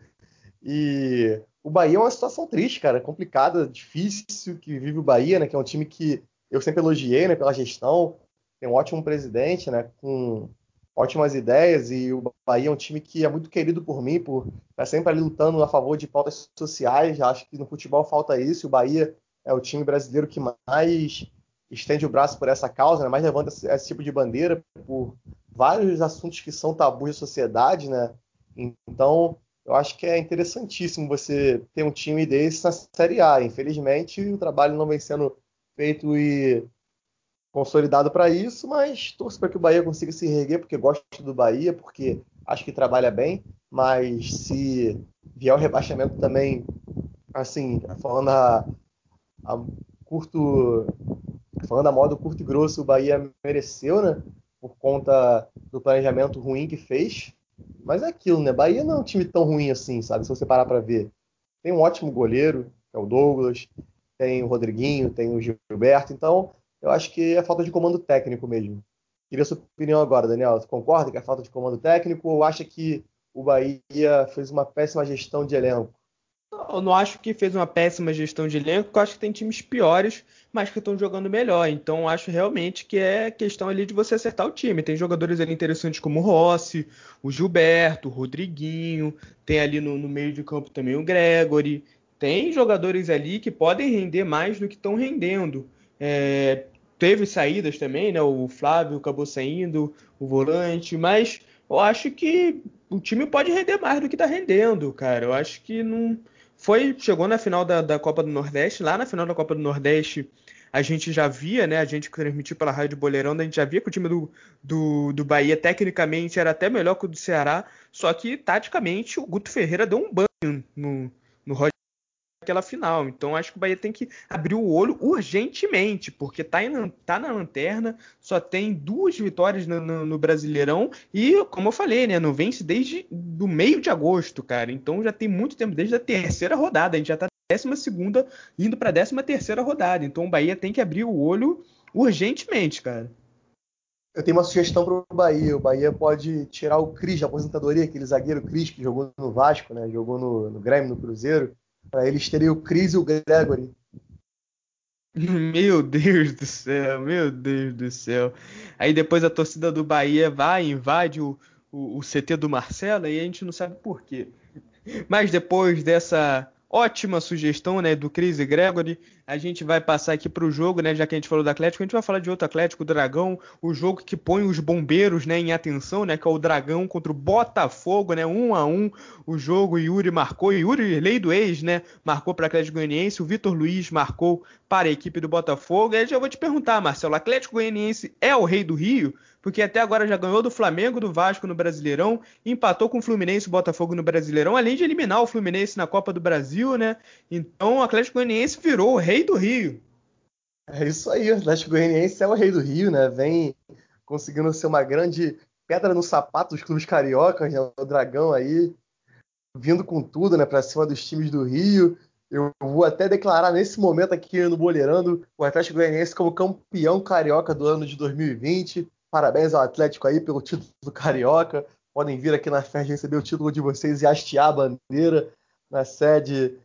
E o Bahia é uma situação triste, cara, complicada, difícil que vive o Bahia, né? Que é um time que eu sempre elogiei, né? Pela gestão, tem um ótimo presidente, né? Com ótimas ideias e o Bahia é um time que é muito querido por mim, por estar tá sempre ali lutando a favor de pautas sociais. Acho que no futebol falta isso. O Bahia é o time brasileiro que mais estende o braço por essa causa, né? mais levanta esse, esse tipo de bandeira por vários assuntos que são tabus da sociedade, né? Então, eu acho que é interessantíssimo você ter um time desse na Série A. Infelizmente, o trabalho não vem sendo feito e consolidado para isso, mas torço para que o Bahia consiga se reerguer, porque gosto do Bahia, porque acho que trabalha bem, mas se vier o rebaixamento também, assim, falando a, a curto, falando a modo curto e grosso, o Bahia mereceu, né, por conta do planejamento ruim que fez, mas é aquilo, né, Bahia não é um time tão ruim assim, sabe, se você parar para ver. Tem um ótimo goleiro, que é o Douglas, tem o Rodriguinho, tem o Gilberto, então eu acho que é falta de comando técnico mesmo. Queria sua opinião agora, Daniel. Você concorda que é falta de comando técnico ou acha que o Bahia fez uma péssima gestão de elenco? Eu não acho que fez uma péssima gestão de elenco, eu acho que tem times piores, mas que estão jogando melhor. Então, acho realmente que é questão ali de você acertar o time. Tem jogadores ali interessantes como o Rossi, o Gilberto, o Rodriguinho, tem ali no, no meio de campo também o Gregory. Tem jogadores ali que podem render mais do que estão rendendo. É, teve saídas também, né? O Flávio acabou saindo, o volante, mas eu acho que o time pode render mais do que está rendendo, cara. Eu acho que não foi chegou na final da, da, Copa do Nordeste, lá na final da Copa do Nordeste a gente já via, né? A gente que transmitiu pela Rádio Boleirão, a gente já via que o time do, do, do Bahia tecnicamente era até melhor que o do Ceará, só que taticamente o Guto Ferreira deu um banho no, aquela final. Então acho que o Bahia tem que abrir o olho urgentemente, porque tá, em, tá na lanterna, só tem duas vitórias no, no, no, Brasileirão e, como eu falei, né, não vence desde do meio de agosto, cara. Então já tem muito tempo, desde a terceira rodada, a gente já tá décima segunda indo para décima terceira rodada. Então o Bahia tem que abrir o olho urgentemente, cara. Eu tenho uma sugestão para o Bahia. O Bahia pode tirar o Cris da aposentadoria, aquele zagueiro Cris que jogou no Vasco, né? Jogou no, no Grêmio, no Cruzeiro para eles terem o Chris e o Gregory. Meu Deus do céu, meu Deus do céu. Aí depois a torcida do Bahia vai, invade o, o, o CT do Marcelo e a gente não sabe por quê. Mas depois dessa ótima sugestão, né, do Chris e Gregory. A gente vai passar aqui para o jogo, né, já que a gente falou do Atlético, a gente vai falar de outro Atlético, o Dragão, o jogo que põe os bombeiros, né, em atenção, né, que é o Dragão contra o Botafogo, né, um a um, o jogo Yuri marcou, Yuri, lei do ex, né, marcou para o Atlético Goianiense, o Vitor Luiz marcou para a equipe do Botafogo. E aí já vou te perguntar, Marcelo, Atlético Goianiense é o rei do Rio? Porque até agora já ganhou do Flamengo, do Vasco no Brasileirão, empatou com o Fluminense e o Botafogo no Brasileirão, além de eliminar o Fluminense na Copa do Brasil, né? Então o Atlético Goianiense virou o rei do Rio. É isso aí, o Atlético Goianiense é o rei do Rio, né? Vem conseguindo ser uma grande pedra no sapato dos clubes cariocas, né? O Dragão aí vindo com tudo, né, para cima dos times do Rio. Eu vou até declarar nesse momento aqui no Boleirando o Atlético Goianiense como campeão carioca do ano de 2020. Parabéns ao Atlético aí pelo título do Carioca. Podem vir aqui na festa receber o título de vocês e hastear a bandeira na sede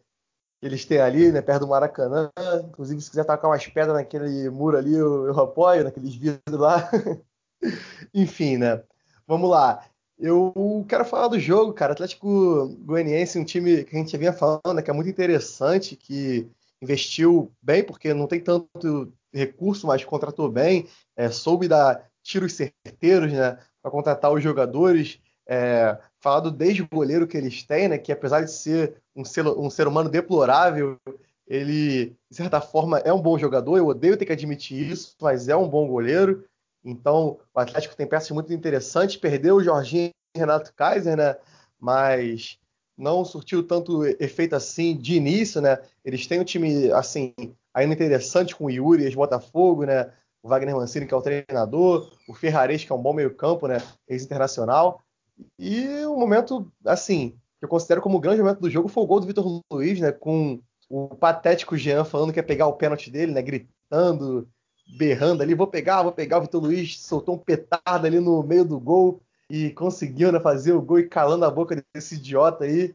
que eles têm ali, né, perto do Maracanã. Inclusive, se quiser tacar umas pedras naquele muro ali, eu, eu apoio, naqueles vidros lá. Enfim, né? Vamos lá. Eu quero falar do jogo, cara. Atlético Goianiense, um time que a gente vinha falando, né, que é muito interessante, que investiu bem, porque não tem tanto recurso, mas contratou bem, é, soube dar tiros certeiros, né, para contratar os jogadores. É, falar do desgoleiro que eles têm, né, que apesar de ser um ser, um ser humano deplorável, ele, de certa forma, é um bom jogador. Eu odeio ter que admitir isso, mas é um bom goleiro. Então, o Atlético tem peças muito interessantes. Perdeu o Jorginho e Renato Kaiser, né? Mas não surtiu tanto efeito assim de início, né? Eles têm um time, assim, ainda interessante com o Yuri, ex Botafogo, né? O Wagner Mancini, que é o treinador, o Ferrares, que é um bom meio-campo, né, ex-internacional. E o momento, assim, que eu considero como o grande momento do jogo foi o gol do Vitor Luiz, né, com o patético Jean falando que ia pegar o pênalti dele, né, gritando, berrando ali, vou pegar, vou pegar. O Vitor Luiz soltou um petardo ali no meio do gol e conseguiu né, fazer o gol e calando a boca desse idiota aí.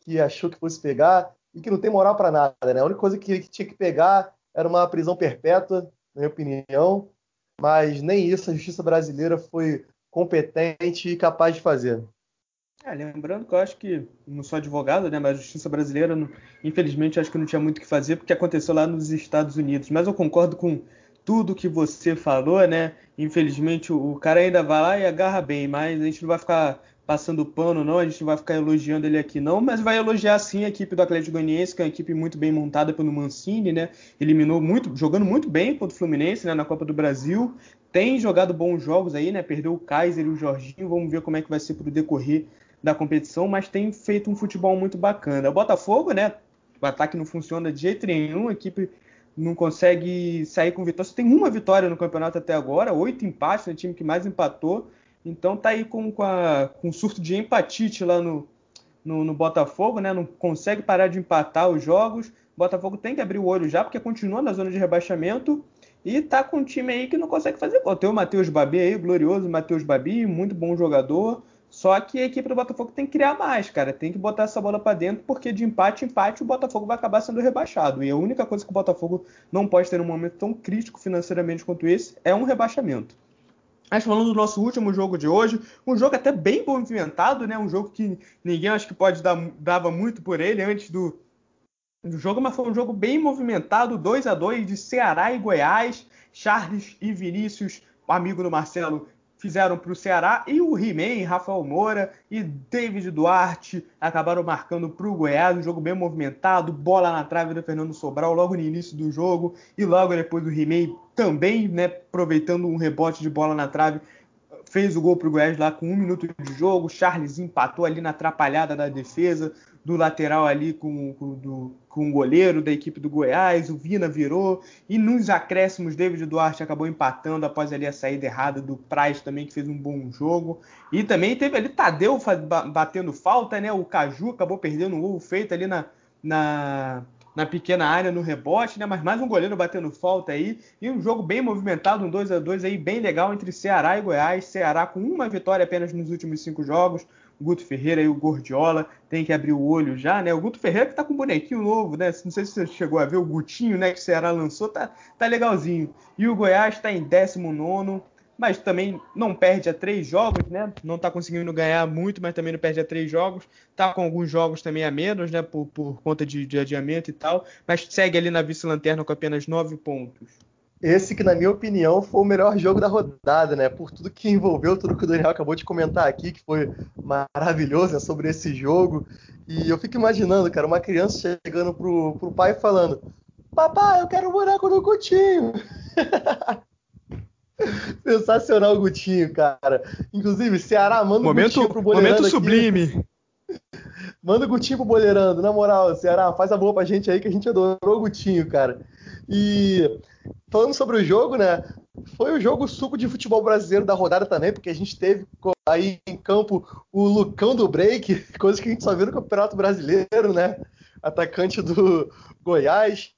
que achou que fosse pegar e que não tem moral para nada, né? A única coisa que, que tinha que pegar era uma prisão perpétua, minha opinião, mas nem isso a justiça brasileira foi competente e capaz de fazer. É, lembrando que eu acho que, não sou advogado, né, mas a justiça brasileira, infelizmente, acho que não tinha muito o que fazer porque aconteceu lá nos Estados Unidos. Mas eu concordo com tudo que você falou, né? Infelizmente, o cara ainda vai lá e agarra bem, mas a gente não vai ficar passando pano, não, a gente não vai ficar elogiando ele aqui, não, mas vai elogiar sim a equipe do Atlético Goianiense, que é uma equipe muito bem montada pelo Mancini, né? Eliminou muito, jogando muito bem contra o Fluminense, né, na Copa do Brasil. Tem jogado bons jogos aí, né? Perdeu o Kaiser e o Jorginho, vamos ver como é que vai ser pro decorrer da competição, mas tem feito um futebol muito bacana. O Botafogo, né? O ataque não funciona de jeito nenhum, a equipe não consegue sair com vitória. Só tem uma vitória no campeonato até agora, oito empates, é o time que mais empatou. Então tá aí com, com, a, com um surto de empatite lá no, no, no, Botafogo, né? Não consegue parar de empatar os jogos. Botafogo tem que abrir o olho já, porque continua na zona de rebaixamento. E tá com um time aí que não consegue fazer gol. Tem o Matheus Babi aí, glorioso Matheus Babi, muito bom jogador. Só que a equipe do Botafogo tem que criar mais, cara. Tem que botar essa bola para dentro, porque de empate em empate o Botafogo vai acabar sendo rebaixado. E a única coisa que o Botafogo não pode ter num momento tão crítico financeiramente quanto esse é um rebaixamento. Mas falando do nosso último jogo de hoje, um jogo até bem movimentado, né? Um jogo que ninguém acho que pode dar dava muito por ele antes do, do jogo, mas foi um jogo bem movimentado, 2 a 2 de Ceará e Goiás. Charles e Vinícius, amigo do Marcelo, fizeram para o Ceará e o He-Man, Rafael Moura e David Duarte acabaram marcando para o Goiás, um jogo bem movimentado, bola na trave do Fernando Sobral logo no início do jogo e logo depois do He-Man também, né, aproveitando um rebote de bola na trave, fez o gol para o Goiás lá com um minuto de jogo, Charles empatou ali na atrapalhada da defesa, do lateral ali com, com, do, com o goleiro da equipe do Goiás, o Vina virou, e nos acréscimos, David Duarte acabou empatando após ali a saída errada do Price também, que fez um bom jogo. E também teve ali Tadeu batendo falta, né? O Caju acabou perdendo um gol feito ali na, na, na pequena área no rebote, né? Mas mais um goleiro batendo falta aí. E um jogo bem movimentado, um 2 a 2 aí, bem legal entre Ceará e Goiás. Ceará com uma vitória apenas nos últimos cinco jogos. Guto Ferreira e o Gordiola tem que abrir o olho já, né? O Guto Ferreira que tá com um bonequinho novo, né? Não sei se você chegou a ver o Gutinho, né? Que o Ceará lançou, tá, tá legalzinho. E o Goiás tá em 19, mas também não perde a três jogos, né? Não tá conseguindo ganhar muito, mas também não perde a três jogos. Tá com alguns jogos também a menos, né? Por, por conta de, de adiamento e tal. Mas segue ali na vice-lanterna com apenas nove pontos. Esse que, na minha opinião, foi o melhor jogo da rodada, né? Por tudo que envolveu, tudo que o Daniel acabou de comentar aqui, que foi maravilhoso né, sobre esse jogo. E eu fico imaginando, cara, uma criança chegando pro, pro pai falando: Papai, eu quero o boneco do Gutinho. Sensacional o Gutinho, cara. Inclusive, Ceará manda momento, o Gutinho pro Boleirando Momento sublime. Manda o Gutinho pro Boleirando. Na moral, Ceará, faz a boa pra gente aí que a gente adorou o Gutinho, cara. E falando sobre o jogo, né? Foi o jogo suco de futebol brasileiro da rodada também, porque a gente teve aí em campo o Lucão do Break, coisa que a gente só viu no Campeonato Brasileiro, né? Atacante do Goiás.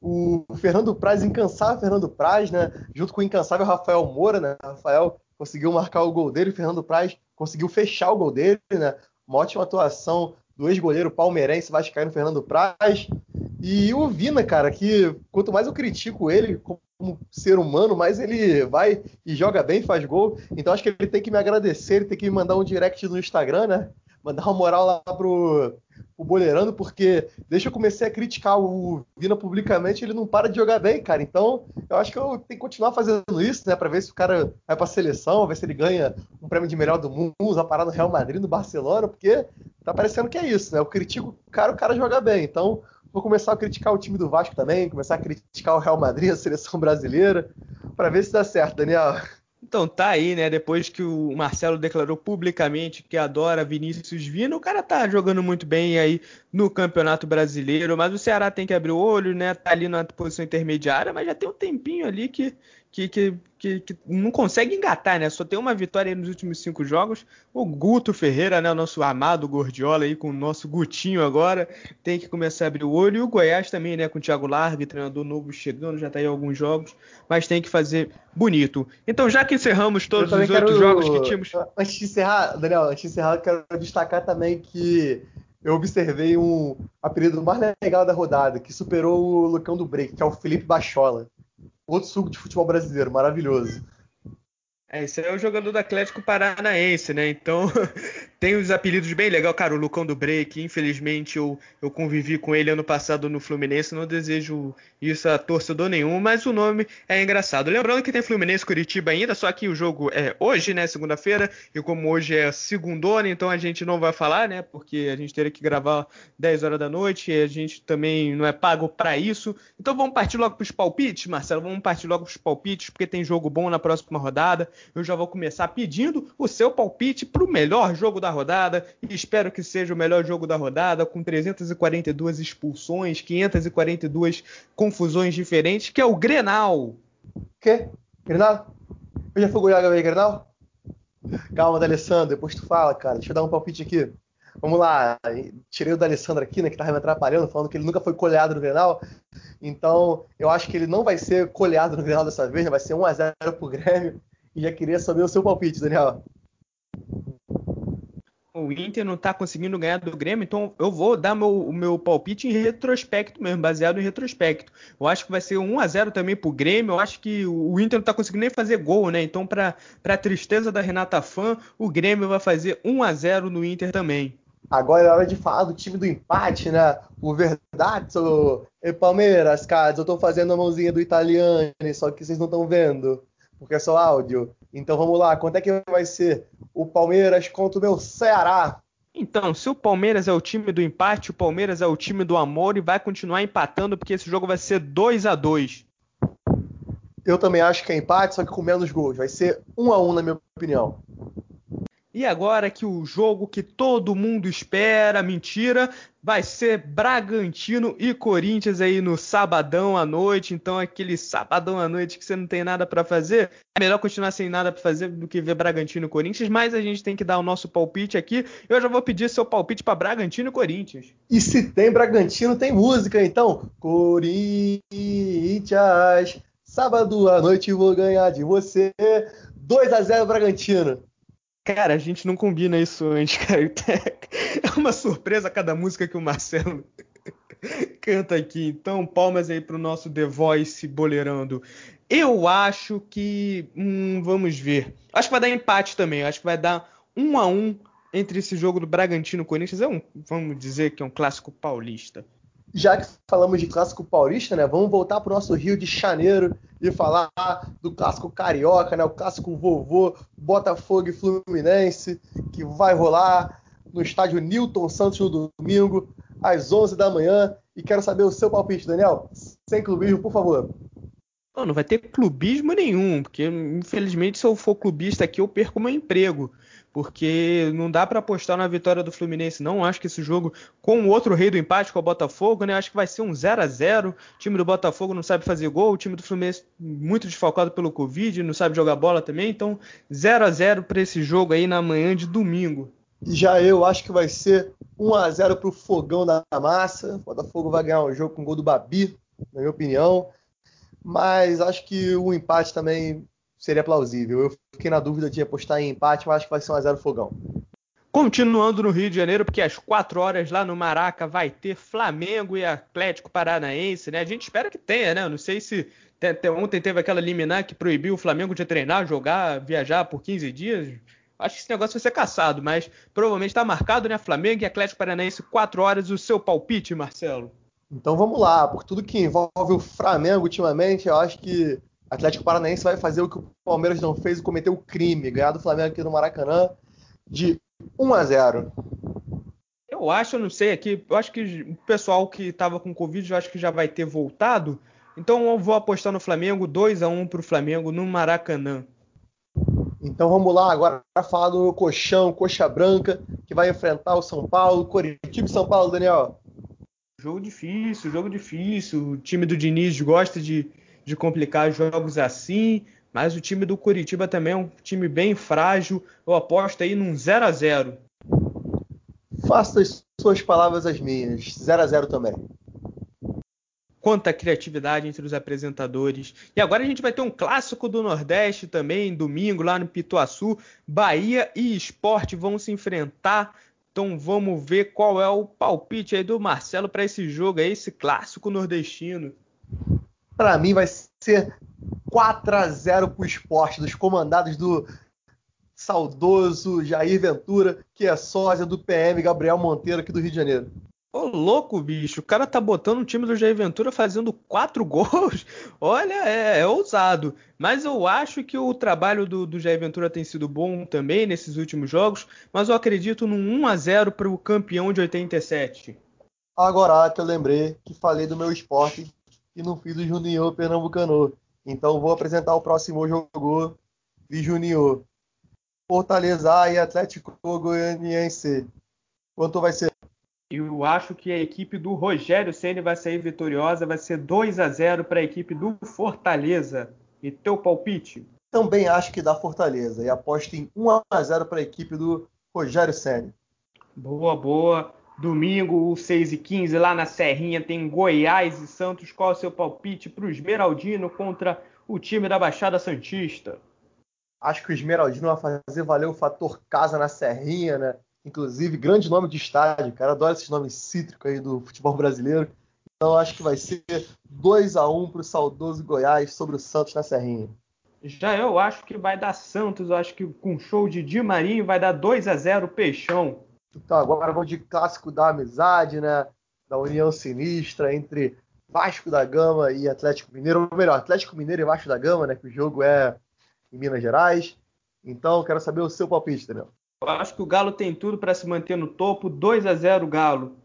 O Fernando Praz, incansável Fernando Praz, né? Junto com o incansável Rafael Moura, né? Rafael conseguiu marcar o gol dele, o Fernando Praz conseguiu fechar o gol dele, né? Uma ótima atuação do ex-goleiro palmeirense vascaíno Fernando Praz. E o Vina, cara, que quanto mais eu critico ele como ser humano, mais ele vai e joga bem, faz gol. Então acho que ele tem que me agradecer, ele tem que me mandar um direct no Instagram, né? Mandar uma moral lá pro, pro Boleirando, porque que eu comecei a criticar o Vina publicamente, ele não para de jogar bem, cara. Então eu acho que eu tenho que continuar fazendo isso, né? Pra ver se o cara vai pra seleção, ver se ele ganha um prêmio de melhor do mundo, a parar no Real Madrid, no Barcelona, porque tá parecendo que é isso, né? Eu critico o cara, o cara joga bem. Então Vou começar a criticar o time do Vasco também, começar a criticar o Real Madrid, a seleção brasileira, para ver se dá certo, Daniel. Então tá aí, né? Depois que o Marcelo declarou publicamente que adora Vinícius Vino, o cara tá jogando muito bem aí no Campeonato Brasileiro, mas o Ceará tem que abrir o olho, né? Tá ali na posição intermediária, mas já tem um tempinho ali que que, que, que, que, não consegue engatar, né? Só tem uma vitória nos últimos cinco jogos. O Guto Ferreira, né? O nosso amado Gordiola aí com o nosso Gutinho agora, tem que começar a abrir o olho. E o Goiás também, né? Com o Thiago Largue, treinador novo chegando, já tá aí alguns jogos, mas tem que fazer bonito. Então, já que encerramos todos os quero... outros jogos que tínhamos. Antes de encerrar, Daniel, antes de encerrar, eu quero destacar também que eu observei um apelido mais legal da rodada, que superou o Lucão do Break, que é o Felipe Bachola. Outro suco de futebol brasileiro, maravilhoso. É, esse é o jogador do Atlético Paranaense, né? Então tem os apelidos bem legal, cara, o Lucão do Break, infelizmente eu, eu convivi com ele ano passado no Fluminense, não desejo isso a torcedor nenhum, mas o nome é engraçado. Lembrando que tem Fluminense Curitiba ainda, só que o jogo é hoje, né, segunda-feira, e como hoje é segundona, então a gente não vai falar, né, porque a gente teria que gravar 10 horas da noite, e a gente também não é pago para isso. Então vamos partir logo pros palpites, Marcelo, vamos partir logo pros palpites, porque tem jogo bom na próxima rodada. Eu já vou começar pedindo o seu palpite pro melhor jogo da rodada e espero que seja o melhor jogo da rodada, com 342 expulsões, 542 confusões diferentes, que é o Grenal. Quê? Grenal? Eu já fui goiaba aí, Grenal? Calma, D'Alessandro, depois tu fala, cara. Deixa eu dar um palpite aqui. Vamos lá, tirei o D'Alessandro aqui, né, que tava me atrapalhando, falando que ele nunca foi colhado no Grenal. Então, eu acho que ele não vai ser colhado no Grenal dessa vez, né? vai ser 1x0 pro Grêmio. E já queria saber o seu palpite, Daniel o Inter não está conseguindo ganhar do Grêmio, então eu vou dar meu, o meu palpite em retrospecto mesmo, baseado em retrospecto. Eu acho que vai ser 1 a 0 também pro Grêmio. Eu acho que o Inter não está conseguindo nem fazer gol, né? Então, para a tristeza da Renata Fã, o Grêmio vai fazer 1 a 0 no Inter também. Agora é hora de falar do time do empate, né? O Verdazzo e Palmeiras, cara, eu estou fazendo a mãozinha do italiano, só que vocês não estão vendo, porque é só áudio. Então vamos lá, quanto é que vai ser o Palmeiras contra o meu Ceará? Então, se o Palmeiras é o time do empate, o Palmeiras é o time do amor e vai continuar empatando porque esse jogo vai ser 2 a 2 Eu também acho que é empate, só que com menos gols. Vai ser 1 a 1 na minha opinião. E agora que o jogo que todo mundo espera, mentira, vai ser Bragantino e Corinthians aí no sabadão à noite. Então, aquele sabadão à noite que você não tem nada para fazer, é melhor continuar sem nada para fazer do que ver Bragantino e Corinthians. Mas a gente tem que dar o nosso palpite aqui. Eu já vou pedir seu palpite para Bragantino e Corinthians. E se tem Bragantino, tem música. Então, Corinthians, sábado à noite vou ganhar de você. 2 a 0 Bragantino. Cara, a gente não combina isso antes, cara. É uma surpresa cada música que o Marcelo canta aqui. Então, palmas aí pro nosso The Voice boleirando. Eu acho que. Hum, vamos ver. Acho que vai dar empate também. Acho que vai dar um a um entre esse jogo do Bragantino Corinthians. É um, vamos dizer que é um clássico paulista já que falamos de clássico paulista, né, vamos voltar para o nosso Rio de Janeiro e falar do clássico carioca, né, o clássico vovô Botafogo e Fluminense, que vai rolar no estádio Newton Santos no domingo, às 11 da manhã. E quero saber o seu palpite, Daniel. Sem clubismo, por favor. Não, não vai ter clubismo nenhum, porque infelizmente se eu for clubista aqui eu perco meu emprego porque não dá para apostar na vitória do Fluminense, não. Acho que esse jogo, com o outro rei do empate, com o Botafogo, né? Acho que vai ser um 0 a 0 O time do Botafogo não sabe fazer gol, o time do Fluminense muito desfalcado pelo Covid, não sabe jogar bola também. Então, 0 a 0 para esse jogo aí na manhã de domingo. Já eu acho que vai ser 1 a 0 para o Fogão da Massa. O Botafogo vai ganhar o jogo com o gol do Babi, na minha opinião. Mas acho que o empate também seria plausível. Eu fiquei na dúvida de apostar em empate, mas acho que vai ser um a 0 fogão. Continuando no Rio de Janeiro, porque às 4 horas lá no Maraca vai ter Flamengo e Atlético Paranaense, né? A gente espera que tenha, né? Eu não sei se ontem teve aquela liminar que proibiu o Flamengo de treinar, jogar, viajar por 15 dias. Acho que esse negócio vai ser caçado, mas provavelmente está marcado, né? Flamengo e Atlético Paranaense, 4 horas. O seu palpite, Marcelo? Então vamos lá, por tudo que envolve o Flamengo ultimamente, eu acho que Atlético Paranaense vai fazer o que o Palmeiras não fez e cometer o crime, ganhar do Flamengo aqui no Maracanã de 1 a 0. Eu acho, eu não sei aqui, eu acho que o pessoal que estava com Covid, eu acho que já vai ter voltado. Então eu vou apostar no Flamengo, 2 a 1 para o Flamengo no Maracanã. Então vamos lá agora para falar do Colchão, Coxa Branca, que vai enfrentar o São Paulo, Coritiba e São Paulo, Daniel. Jogo difícil, jogo difícil. O time do Diniz gosta de, de complicar jogos assim, mas o time do Curitiba também é um time bem frágil. Eu aposto aí num 0 a 0 Faça as suas palavras as minhas. 0 a 0 também. Quanta criatividade entre os apresentadores. E agora a gente vai ter um clássico do Nordeste também, domingo, lá no Pituaçu. Bahia e Esporte vão se enfrentar Então vamos ver qual é o palpite aí do Marcelo para esse jogo aí, esse clássico nordestino. Para mim vai ser 4 a 0 para o esporte, dos comandados do saudoso Jair Ventura, que é sósia do PM Gabriel Monteiro aqui do Rio de Janeiro. Ô, louco, bicho. O cara tá botando o time do Jair Ventura fazendo quatro gols. Olha, é, é ousado. Mas eu acho que o trabalho do, do, Jair Ventura tem sido bom também nesses últimos jogos. Mas eu acredito num 1 a 0 para o campeão de 87. Agora que eu lembrei que falei do meu esporte e não fiz o Junior Pernambucano. Então vou apresentar o próximo jogo de Junior. Fortaleza e Atlético Goianiense. Quanto vai ser? Eu acho que a equipe do Rogério Ceni vai sair vitoriosa, vai ser 2 a 0 para a equipe do Fortaleza. E teu palpite? Também acho que dá Fortaleza e aposto em 1 a 0 para a equipe do Rogério Ceni. Boa, boa. Domingo, 6 e 15 lá na Serrinha, tem Goiás e Santos. Qual é o seu palpite para o Esmeraldino contra o time da Baixada Santista? Acho que o Esmeraldino vai fazer valer o fator casa na Serrinha, né? inclusive, grande nome de estádio, cara. Adoro esses nomes cítricos aí do futebol brasileiro. Então acho que vai ser 2 a 1 para o saudoso Goiás sobre o Santos na Serrinha. Já eu acho que vai dar Santos, eu acho que com show de Di Marinho vai dar 2 a 0 Peixão. Então agora vamos de clássico da amizade, né? Da união sinistra entre Vasco da Gama e Atlético Mineiro, ou melhor, Atlético Mineiro e Vasco da Gama, né? Que o jogo é em Minas Gerais. Então, quero saber o seu palpite, Daniel. Eu acho que o Galo tem tudo para se manter no topo. 2 a 0 Galo.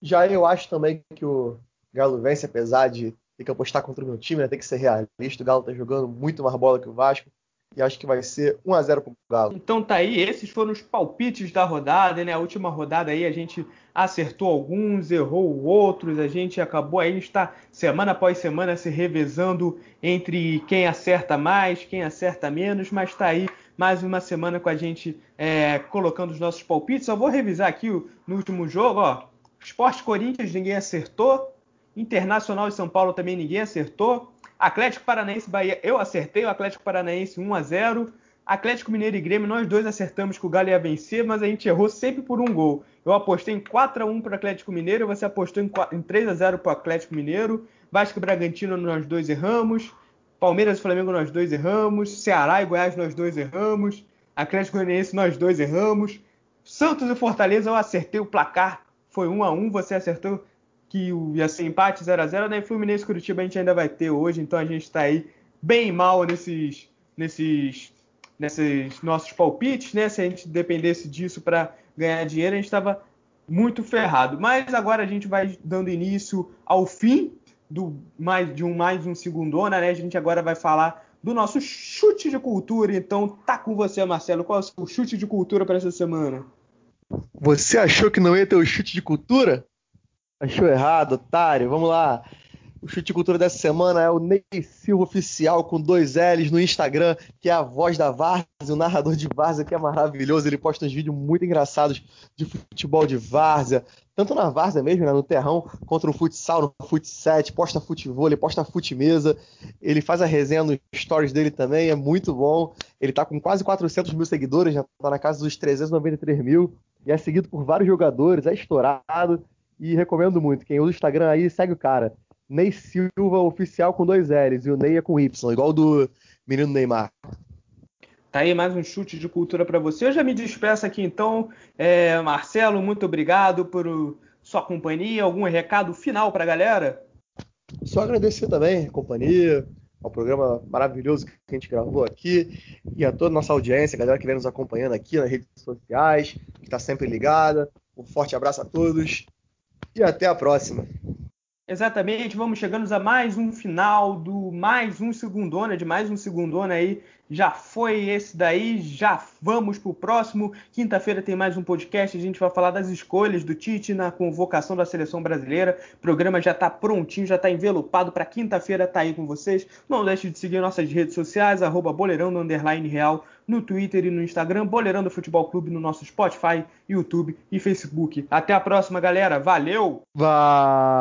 Já eu acho também que o Galo vence, apesar de ter que apostar contra o meu time, né? Tem que ser realista. O Galo tá jogando muito mais bola que o Vasco. E acho que vai ser 1 a 0 pro Galo. Então tá aí, esses foram os palpites da rodada, né? A última rodada aí a gente acertou alguns, errou outros, a gente acabou aí, está semana após semana se revezando entre quem acerta mais, quem acerta menos, mas tá aí mais uma semana com a gente é, colocando os nossos palpites. Só vou revisar aqui o, no último jogo, ó. Esporte Corinthians ninguém acertou. Internacional e São Paulo também ninguém acertou. Atlético Paranaense Bahia, eu acertei o Atlético Paranaense 1 a 0. Atlético Mineiro e Grêmio, nós dois acertamos que o Galo ia vencer, mas a gente errou sempre por um gol. Eu apostei em 4 a 1 para o Atlético Mineiro, você apostou em, 4, em 3 a 0 para o Atlético Mineiro. Vasco e Bragantino, nós dois erramos. Palmeiras e Flamengo nós dois erramos, Ceará e Goiás nós dois erramos, Atlético Goianiense nós dois erramos, Santos e Fortaleza eu acertei o placar, foi 1 a 1, você acertou que ia ser empate 0 a 0, daí Fluminense e Curitiba a gente ainda vai ter hoje, então a gente está aí bem mal nesses nesses nesses nossos palpites, né? Se a gente dependesse disso para ganhar dinheiro, a gente estava muito ferrado. Mas agora a gente vai dando início ao fim do mais de um mais um segundona, né? A gente agora vai falar do nosso chute de cultura. Então, tá com você, Marcelo. Qual é o chute de cultura para essa semana? Você achou que não ia ter o chute de cultura? Achou errado, otário. Vamos lá. O chute cultura dessa semana é o Ney Silva Oficial com dois L's no Instagram, que é a voz da Várzea, o narrador de Várzea, que é maravilhoso. Ele posta uns vídeos muito engraçados de futebol de Várzea, tanto na Várzea mesmo, né, no terrão, contra o futsal, no futset, posta futebol, ele posta futemesa. Ele faz a resenha nos stories dele também, é muito bom. Ele tá com quase 400 mil seguidores, já tá na casa dos 393 mil, e é seguido por vários jogadores, é estourado. E recomendo muito. Quem usa o Instagram aí, segue o cara. Ney Silva oficial com dois L's e o Ney é com Y, igual do menino Neymar. Tá aí mais um chute de cultura para você. Eu já me despeço aqui então. É, Marcelo, muito obrigado por sua companhia. Algum recado final para a galera? Só agradecer também a companhia, ao programa maravilhoso que a gente gravou aqui e a toda a nossa audiência, a galera que vem nos acompanhando aqui nas redes sociais, que está sempre ligada. Um forte abraço a todos e até a próxima. Exatamente, vamos chegando a mais um final do mais um segundona, de mais um segundona aí. Já foi esse daí, já vamos pro próximo. Quinta-feira tem mais um podcast, a gente vai falar das escolhas do Tite na convocação da seleção brasileira. O programa já tá prontinho, já tá envelopado para quinta-feira tá aí com vocês. Não deixe de seguir nossas redes sociais, arroba boleirão no underline real, no Twitter e no Instagram, Boleirão do Futebol Clube no nosso Spotify, YouTube e Facebook. Até a próxima, galera. Valeu! Valeu!